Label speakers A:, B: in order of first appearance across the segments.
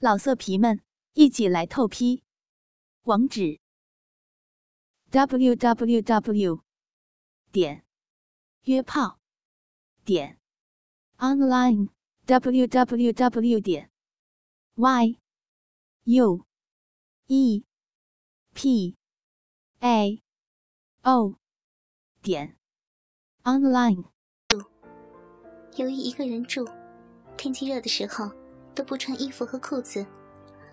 A: 老色皮们，一起来透批！网址：w w w 点约炮点 online w w w 点 y u e p a o 点 online。
B: 由于一个人住，天气热的时候。都不穿衣服和裤子，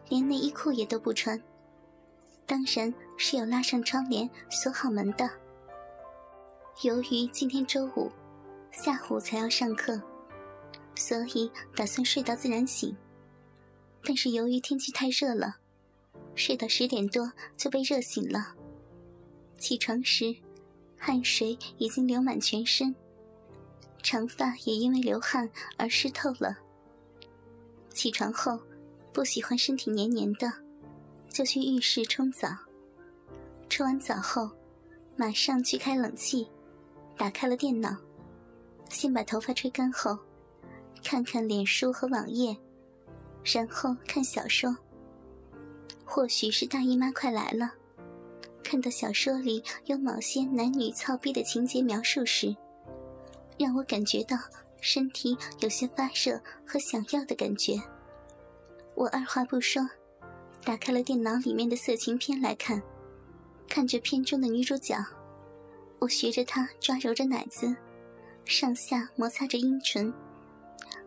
B: 连内衣裤也都不穿。当然是有拉上窗帘、锁好门的。由于今天周五下午才要上课，所以打算睡到自然醒。但是由于天气太热了，睡到十点多就被热醒了。起床时，汗水已经流满全身，长发也因为流汗而湿透了。起床后，不喜欢身体黏黏的，就去浴室冲澡。冲完澡后，马上去开冷气，打开了电脑，先把头发吹干后，看看脸书和网页，然后看小说。或许是大姨妈快来了，看到小说里有某些男女操逼的情节描述时，让我感觉到。身体有些发热和想要的感觉，我二话不说，打开了电脑里面的色情片来看。看着片中的女主角，我学着她抓揉着奶子，上下摩擦着阴唇，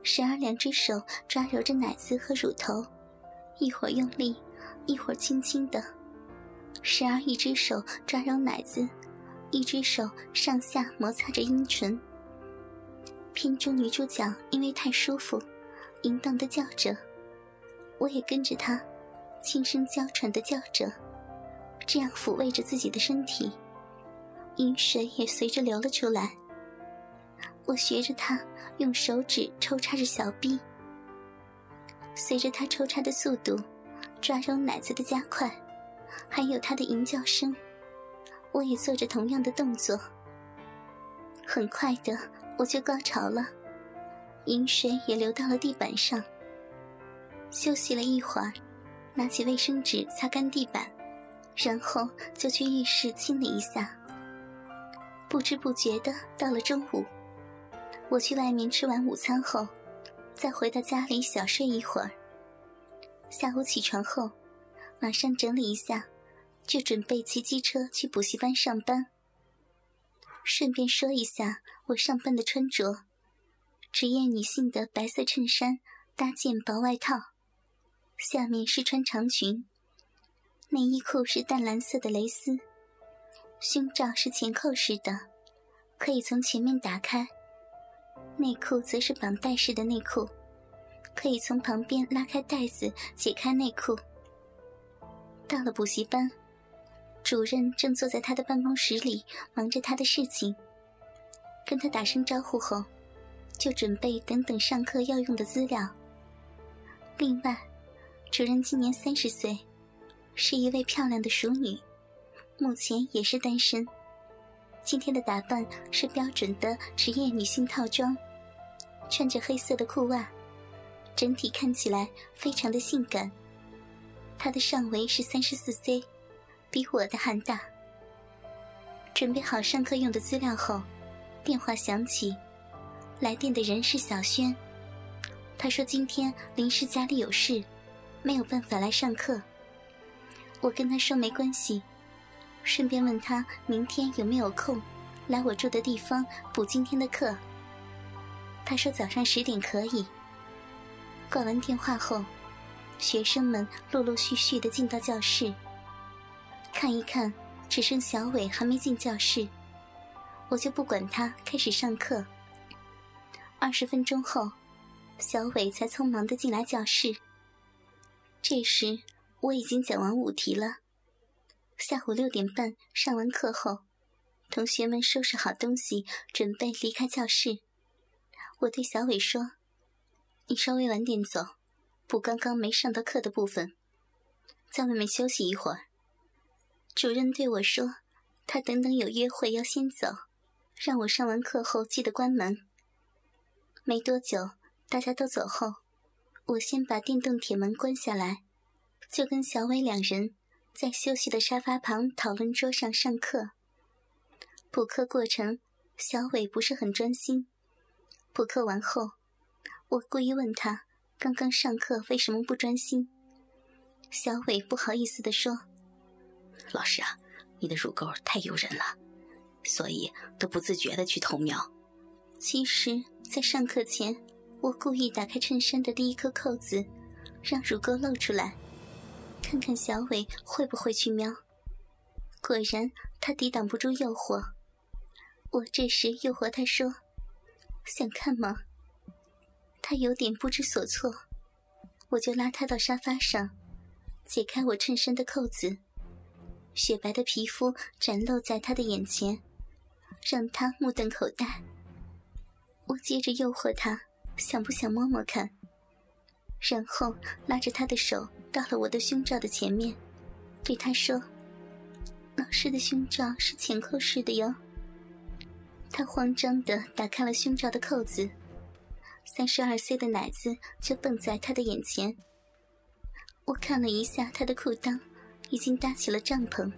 B: 时而两只手抓揉着奶子和乳头，一会儿用力，一会儿轻轻的；时而一只手抓揉奶子，一只手上下摩擦着阴唇。片中女主角因为太舒服，淫荡的叫着，我也跟着她，轻声娇喘的叫着，这样抚慰着自己的身体，阴水也随着流了出来。我学着她用手指抽插着小臂，随着她抽插的速度，抓揉奶子的加快，还有她的淫叫声，我也做着同样的动作。很快的。我就高潮了，饮水也流到了地板上。休息了一会儿，拿起卫生纸擦干地板，然后就去浴室清理一下。不知不觉的到了中午，我去外面吃完午餐后，再回到家里小睡一会儿。下午起床后，马上整理一下，就准备骑机车去补习班上班。顺便说一下，我上班的穿着：职业女性的白色衬衫搭件薄外套，下面是穿长裙，内衣裤是淡蓝色的蕾丝，胸罩是前扣式的，可以从前面打开；内裤则是绑带式的内裤，可以从旁边拉开带子解开内裤。到了补习班。主任正坐在他的办公室里，忙着他的事情。跟他打声招呼后，就准备等等上课要用的资料。另外，主任今年三十岁，是一位漂亮的熟女，目前也是单身。今天的打扮是标准的职业女性套装，穿着黑色的裤袜，整体看起来非常的性感。她的上围是三十四 C。比我的还大。准备好上课用的资料后，电话响起，来电的人是小轩。他说今天临时家里有事，没有办法来上课。我跟他说没关系，顺便问他明天有没有空来我住的地方补今天的课。他说早上十点可以。挂完电话后，学生们陆陆续续的进到教室。看一看，只剩小伟还没进教室，我就不管他，开始上课。二十分钟后，小伟才匆忙的进来教室。这时我已经讲完五题了。下午六点半上完课后，同学们收拾好东西，准备离开教室。我对小伟说：“你稍微晚点走，补刚刚没上到课的部分，在外面休息一会儿。”主任对我说：“他等等有约会要先走，让我上完课后记得关门。”没多久，大家都走后，我先把电动铁门关下来，就跟小伟两人在休息的沙发旁讨论桌上上课。补课过程，小伟不是很专心。补课完后，我故意问他刚刚上课为什么不专心。小伟不好意思地说：“
C: 老师啊，你的乳沟太诱人了，所以都不自觉的去偷瞄。
B: 其实，在上课前，我故意打开衬衫的第一颗扣子，让乳沟露出来，看看小伟会不会去瞄。果然，他抵挡不住诱惑。我这时诱惑他说：“想看吗？”他有点不知所措，我就拉他到沙发上。解开我衬衫的扣子，雪白的皮肤展露在他的眼前，让他目瞪口呆。我接着诱惑他，想不想摸摸看？然后拉着他的手到了我的胸罩的前面，对他说：“老师的胸罩是前扣式的哟。”他慌张地打开了胸罩的扣子，三十二岁的奶子就蹦在他的眼前。我看了一下他的裤裆，已经搭起了帐篷。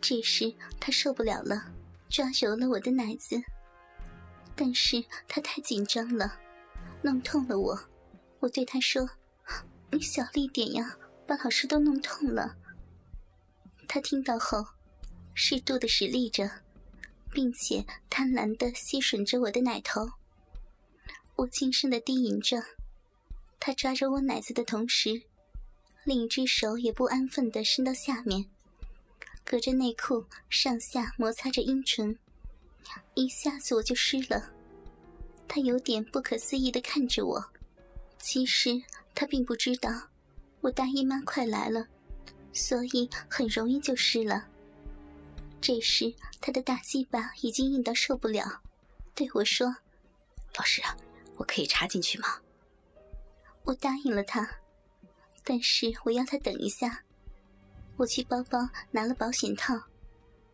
B: 这时他受不了了，抓揉了我的奶子。但是他太紧张了，弄痛了我。我对他说：“你小力点呀，把老师都弄痛了。”他听到后，适度的使力着，并且贪婪的吸吮着我的奶头。我轻声的低吟着，他抓着我奶子的同时。另一只手也不安分地伸到下面，隔着内裤上下摩擦着阴唇，一下子我就湿了。他有点不可思议地看着我，其实他并不知道我大姨妈快来了，所以很容易就湿了。这时他的大鸡巴已经硬到受不了，对我说：“
C: 老师啊，我可以插进去吗？”
B: 我答应了他。但是我要他等一下，我去包包拿了保险套。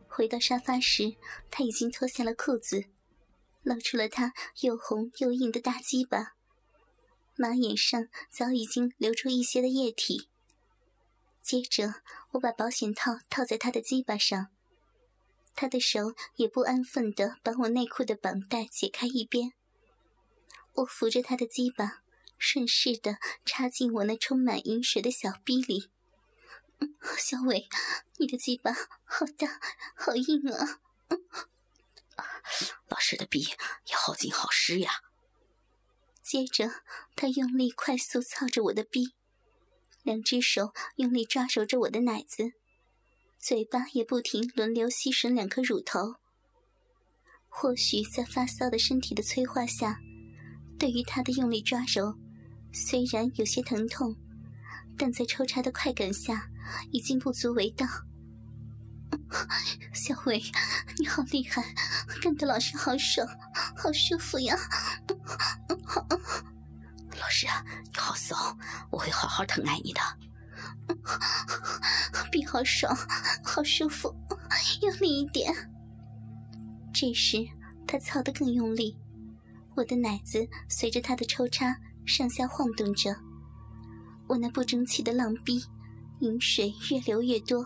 B: 回到沙发时，他已经脱下了裤子，露出了他又红又硬的大鸡巴，马眼上早已经流出一些的液体。接着，我把保险套套在他的鸡巴上，他的手也不安分地把我内裤的绑带解开一边。我扶着他的鸡巴。顺势的插进我那充满饮水的小逼里，小伟，你的鸡巴好大，好硬啊！
C: 老师的逼也好紧好湿呀。
B: 接着，他用力快速操着我的逼，两只手用力抓揉着我的奶子，嘴巴也不停轮流吸吮两颗乳头。或许在发骚的身体的催化下，对于他的用力抓揉。虽然有些疼痛，但在抽插的快感下，已经不足为道。小伟，你好厉害，干得老师好爽，好舒服呀！
C: 老师，你好骚，我会好好疼爱你的。
B: 臂好爽，好舒服，用力一点。这时他操得更用力，我的奶子随着他的抽插。上下晃动着，我那不争气的浪逼，饮水越流越多。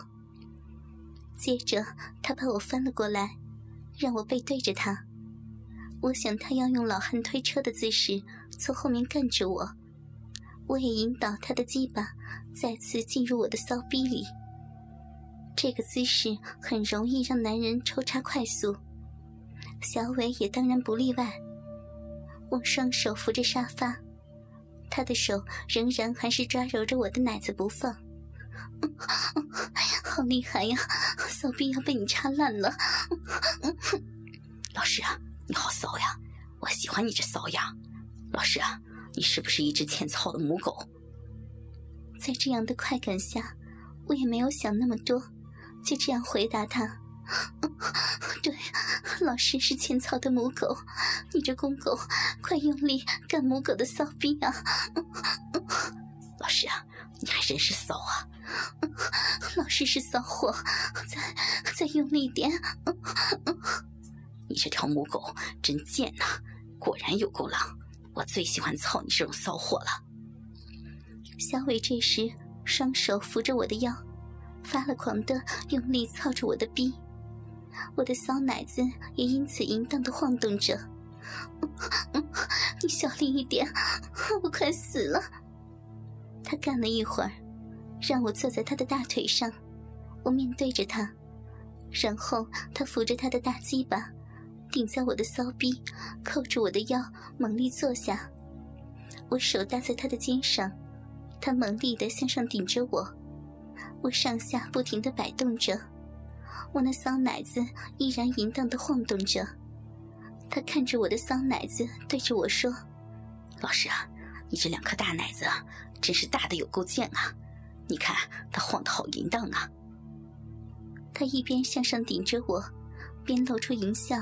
B: 接着，他把我翻了过来，让我背对着他。我想他要用老汉推车的姿势从后面干着我，我也引导他的鸡巴再次进入我的骚逼里。这个姿势很容易让男人抽插快速，小伟也当然不例外。我双手扶着沙发。他的手仍然还是抓揉着我的奶子不放，好厉害呀！骚逼要被你插烂了。
C: 老师啊，你好骚呀！我喜欢你这骚样。老师啊，你是不是一只欠操的母狗？
B: 在这样的快感下，我也没有想那么多，就这样回答他。对，老师是欠操的母狗，你这公狗，快用力干母狗的骚逼啊！
C: 老师啊，你还真是骚啊！
B: 老师是骚货，再再用力点！
C: 你这条母狗真贱呐，果然有够狼！我最喜欢操你这种骚货了。
B: 小伟这时双手扶着我的腰，发了狂的用力操着我的逼，我的骚奶子也因此淫荡的晃动着。你小力一点，我快死了。他干了一会儿，让我坐在他的大腿上，我面对着他，然后他扶着他的大鸡巴，顶在我的骚逼，扣住我的腰，猛力坐下。我手搭在他的肩上，他猛力的向上顶着我，我上下不停的摆动着，我那骚奶子依然淫荡的晃动着。他看着我的骚奶子，对着我说：“
C: 老师啊，你这两颗大奶子真是大的有够贱啊！你看它晃得好淫荡啊！”
B: 他一边向上顶着我，边露出淫笑，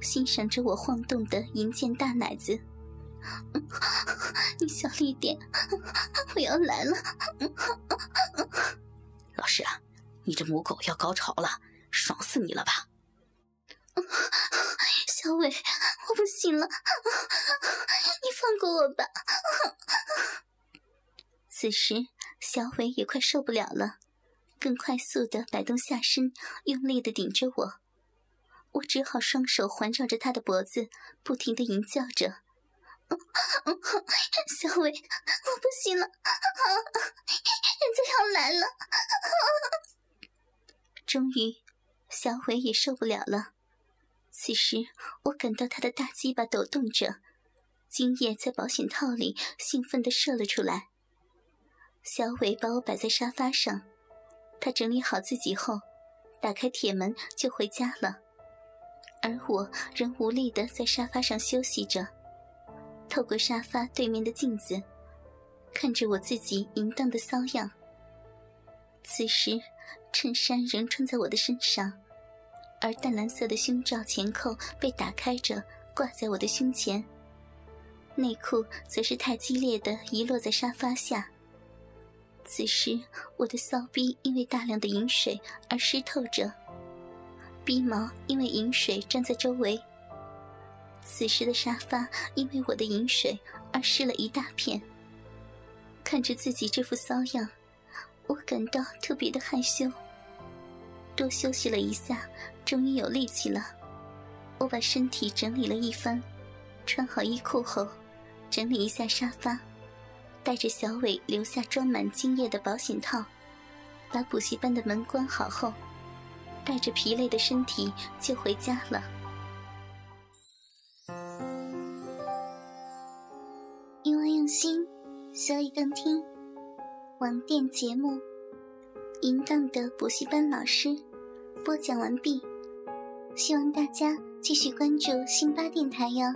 B: 欣赏着我晃动的淫贱大奶子。你小力点，我要来了！
C: 老师啊，你这母狗要高潮了，爽死你了吧？
B: 小伟，我不行了，你放过我吧。此时，小伟也快受不了了，更快速的摆动下身，用力的顶着我。我只好双手环绕着他的脖子，不停的吟叫着：“小伟，我不行了，人家要来了。”终于，小伟也受不了了。此时，我感到他的大鸡巴抖动着，精液在保险套里兴奋地射了出来。小伟把我摆在沙发上，他整理好自己后，打开铁门就回家了，而我仍无力地在沙发上休息着，透过沙发对面的镜子，看着我自己淫荡的骚样。此时，衬衫仍穿在我的身上。而淡蓝色的胸罩前扣被打开着，挂在我的胸前。内裤则是太激烈的遗落在沙发下。此时，我的骚逼因为大量的饮水而湿透着，逼毛因为饮水粘在周围。此时的沙发因为我的饮水而湿了一大片。看着自己这副骚样，我感到特别的害羞。多休息了一下。终于有力气了，我把身体整理了一番，穿好衣裤后，整理一下沙发，带着小伟留下装满精液的保险套，把补习班的门关好后，带着疲累的身体就回家了。因为用心，所以更听。网店节目，淫荡的补习班老师，播讲完毕。希望大家继续关注辛巴电台哟，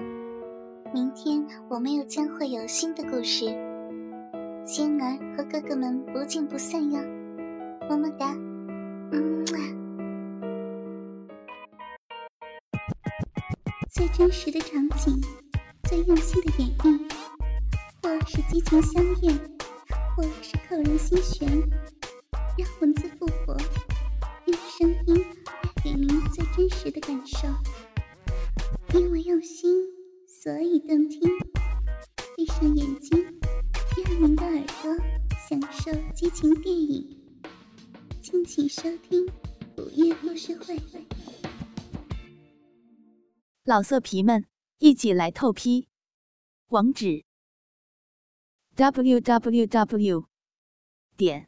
B: 明天我们又将会有新的故事，仙儿和哥哥们不见不散哟，么么哒，嗯最真实的场景，最用心的演绎，或是激情相恋，或是扣人心弦，让文字复活，用声音带。给您最真实的感受，因为用心，所以动听。闭上眼睛，让您的耳朵享受激情电影。敬请收听《午夜故事会》。
A: 老色皮们，一起来透批！网址：w w w. 点